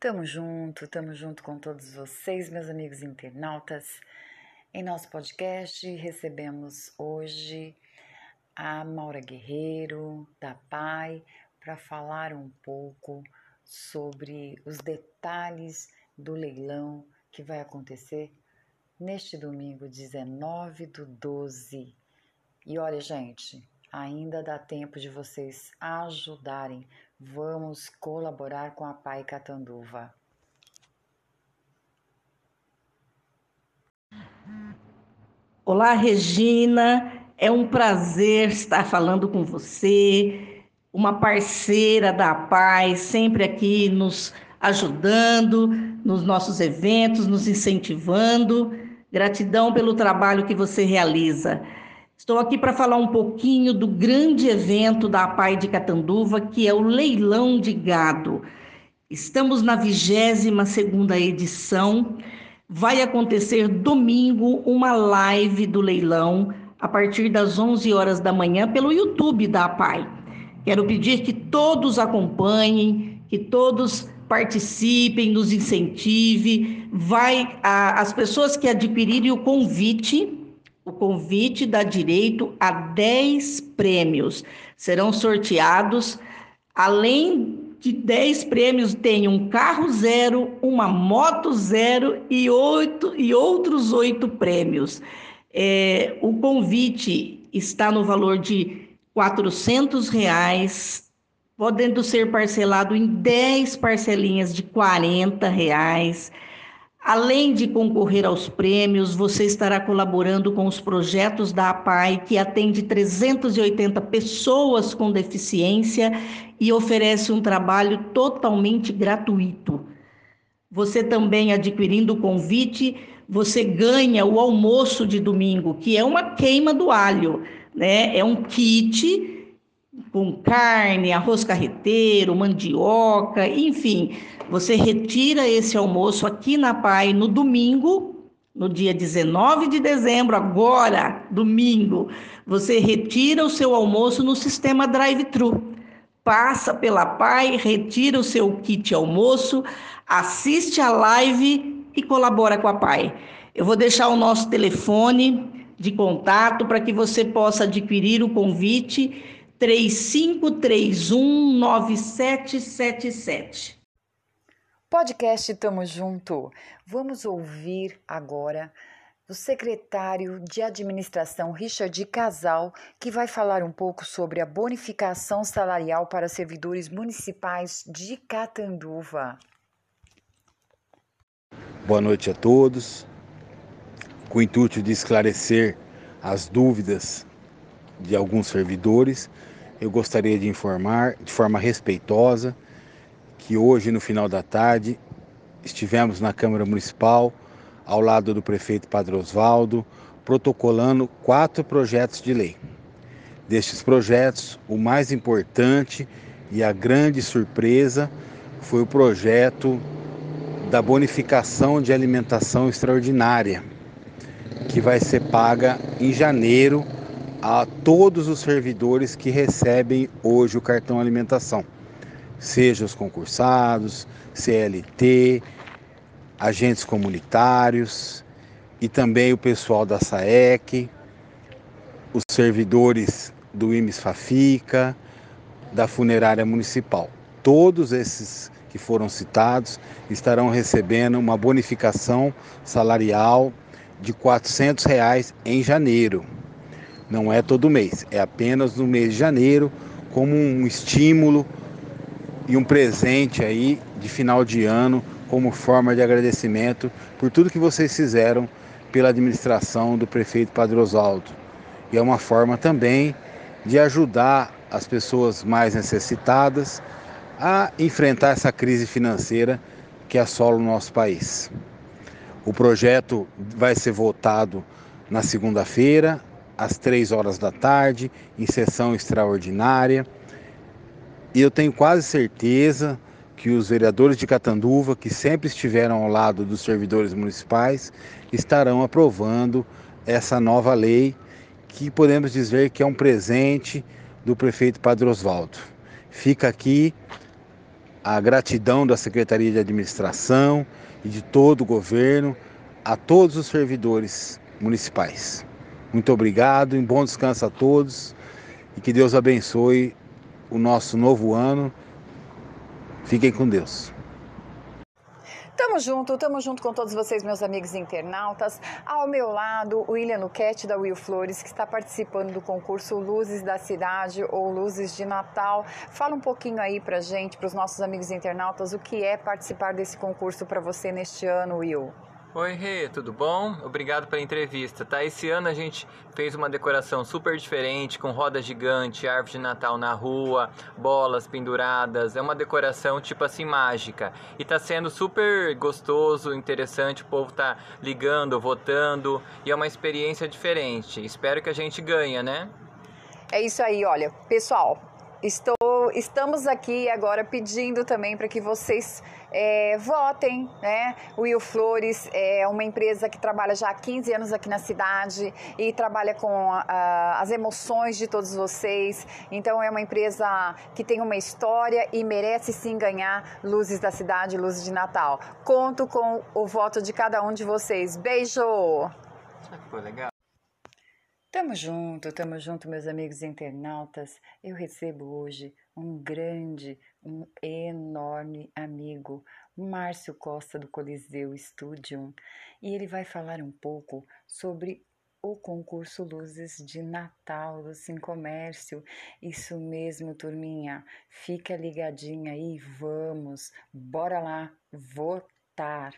Tamo junto, tamo junto com todos vocês, meus amigos internautas. Em nosso podcast recebemos hoje a Maura Guerreiro, da PAI, para falar um pouco sobre os detalhes do leilão que vai acontecer neste domingo, 19 do 12. E olha, gente, ainda dá tempo de vocês ajudarem Vamos colaborar com a Pai Catanduva. Olá, Regina. É um prazer estar falando com você, uma parceira da Paz, sempre aqui nos ajudando nos nossos eventos, nos incentivando. Gratidão pelo trabalho que você realiza. Estou aqui para falar um pouquinho do grande evento da APAI de Catanduva, que é o leilão de gado. Estamos na 22 segunda edição. Vai acontecer domingo uma live do leilão a partir das 11 horas da manhã pelo YouTube da APAI. Quero pedir que todos acompanhem, que todos participem, nos incentive. Vai a, as pessoas que adquirirem o convite o convite dá direito a 10 prêmios. Serão sorteados, além de 10 prêmios, tem um carro zero, uma moto zero e, oito, e outros oito prêmios. É, o convite está no valor de R$ reais, podendo ser parcelado em 10 parcelinhas de R$ reais. Além de concorrer aos prêmios, você estará colaborando com os projetos da APAI, que atende 380 pessoas com deficiência e oferece um trabalho totalmente gratuito. Você também adquirindo o convite, você ganha o almoço de domingo, que é uma queima do alho, né? É um kit com carne, arroz carreteiro, mandioca, enfim. Você retira esse almoço aqui na PAI no domingo, no dia 19 de dezembro, agora, domingo. Você retira o seu almoço no sistema drive-thru. Passa pela PAI, retira o seu kit almoço, assiste a live e colabora com a PAI. Eu vou deixar o nosso telefone de contato para que você possa adquirir o convite 3531 9777. Podcast Tamo Junto. Vamos ouvir agora o secretário de Administração Richard Casal, que vai falar um pouco sobre a bonificação salarial para servidores municipais de Catanduva. Boa noite a todos. Com o intuito de esclarecer as dúvidas de alguns servidores, eu gostaria de informar de forma respeitosa que hoje, no final da tarde, estivemos na Câmara Municipal, ao lado do prefeito Padre Osvaldo, protocolando quatro projetos de lei. Destes projetos, o mais importante e a grande surpresa foi o projeto da bonificação de alimentação extraordinária, que vai ser paga em janeiro a todos os servidores que recebem hoje o cartão alimentação, seja os concursados, CLT, agentes comunitários e também o pessoal da SAEC, os servidores do IMES Fafica, da funerária municipal. Todos esses que foram citados estarão recebendo uma bonificação salarial de 400 reais em janeiro. Não é todo mês, é apenas no mês de janeiro, como um estímulo e um presente aí de final de ano, como forma de agradecimento por tudo que vocês fizeram pela administração do prefeito Padre Oswaldo. E é uma forma também de ajudar as pessoas mais necessitadas a enfrentar essa crise financeira que assola o nosso país. O projeto vai ser votado na segunda-feira, às três horas da tarde, em sessão extraordinária. E eu tenho quase certeza que os vereadores de Catanduva, que sempre estiveram ao lado dos servidores municipais, estarão aprovando essa nova lei, que podemos dizer que é um presente do prefeito Padre Oswaldo. Fica aqui a gratidão da Secretaria de Administração e de todo o governo a todos os servidores municipais. Muito obrigado, em bom descanso a todos e que Deus abençoe o nosso novo ano. Fiquem com Deus. Tamo junto, tamo junto com todos vocês, meus amigos internautas. Ao meu lado, o William Luquete, da Will Flores, que está participando do concurso Luzes da Cidade ou Luzes de Natal. Fala um pouquinho aí pra gente, pros nossos amigos internautas, o que é participar desse concurso para você neste ano, Will. Oi, Rê, tudo bom? Obrigado pela entrevista, tá? Esse ano a gente fez uma decoração super diferente, com roda gigante, árvore de Natal na rua, bolas penduradas. É uma decoração tipo assim mágica. E tá sendo super gostoso, interessante, o povo tá ligando, votando, e é uma experiência diferente. Espero que a gente ganhe, né? É isso aí, olha, pessoal, estou, estamos aqui agora pedindo também para que vocês é, votem, né? O Will Flores é uma empresa que trabalha já há 15 anos aqui na cidade e trabalha com as emoções de todos vocês. Então é uma empresa que tem uma história e merece sim ganhar Luzes da Cidade, Luzes de Natal. Conto com o voto de cada um de vocês. Beijo! Foi legal. Tamo junto, tamo junto, meus amigos internautas. Eu recebo hoje um grande, um enorme amigo, Márcio Costa do Coliseu Studium, e ele vai falar um pouco sobre o concurso Luzes de Natal do Sim Comércio. Isso mesmo, turminha. Fica ligadinha aí, vamos, bora lá votar.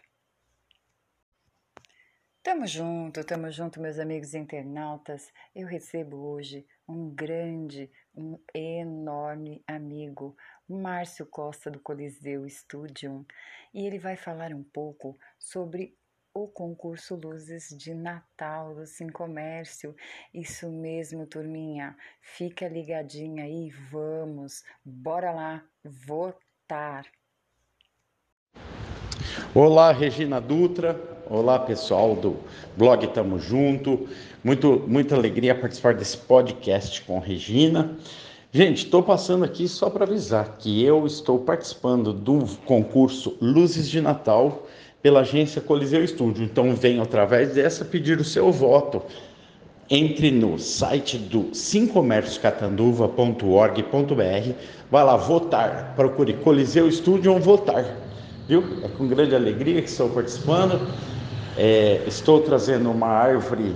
Tamo junto, tamo junto, meus amigos internautas. Eu recebo hoje um grande, um enorme amigo, Márcio Costa do Coliseu Studium, e ele vai falar um pouco sobre o concurso Luzes de Natal do Sim Comércio. Isso mesmo, turminha. Fica ligadinha aí, vamos, bora lá votar. Olá, Regina Dutra. Olá, pessoal do blog Tamo Junto. Muito, muita alegria participar desse podcast com Regina. Gente, estou passando aqui só para avisar que eu estou participando do concurso Luzes de Natal pela agência Coliseu Estúdio. Então, venho através dessa pedir o seu voto. Entre no site do simcomérciocatanduva.org.br, vai lá votar, procure Coliseu Estúdio ou votar. Viu? É com grande alegria que estou participando. É, estou trazendo uma árvore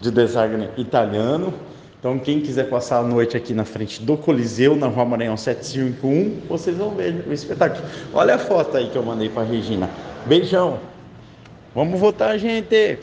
de design italiano. Então, quem quiser passar a noite aqui na frente do Coliseu, na Rua Maranhão 751, vocês vão ver o espetáculo. Olha a foto aí que eu mandei para Regina. Beijão. Vamos votar, gente.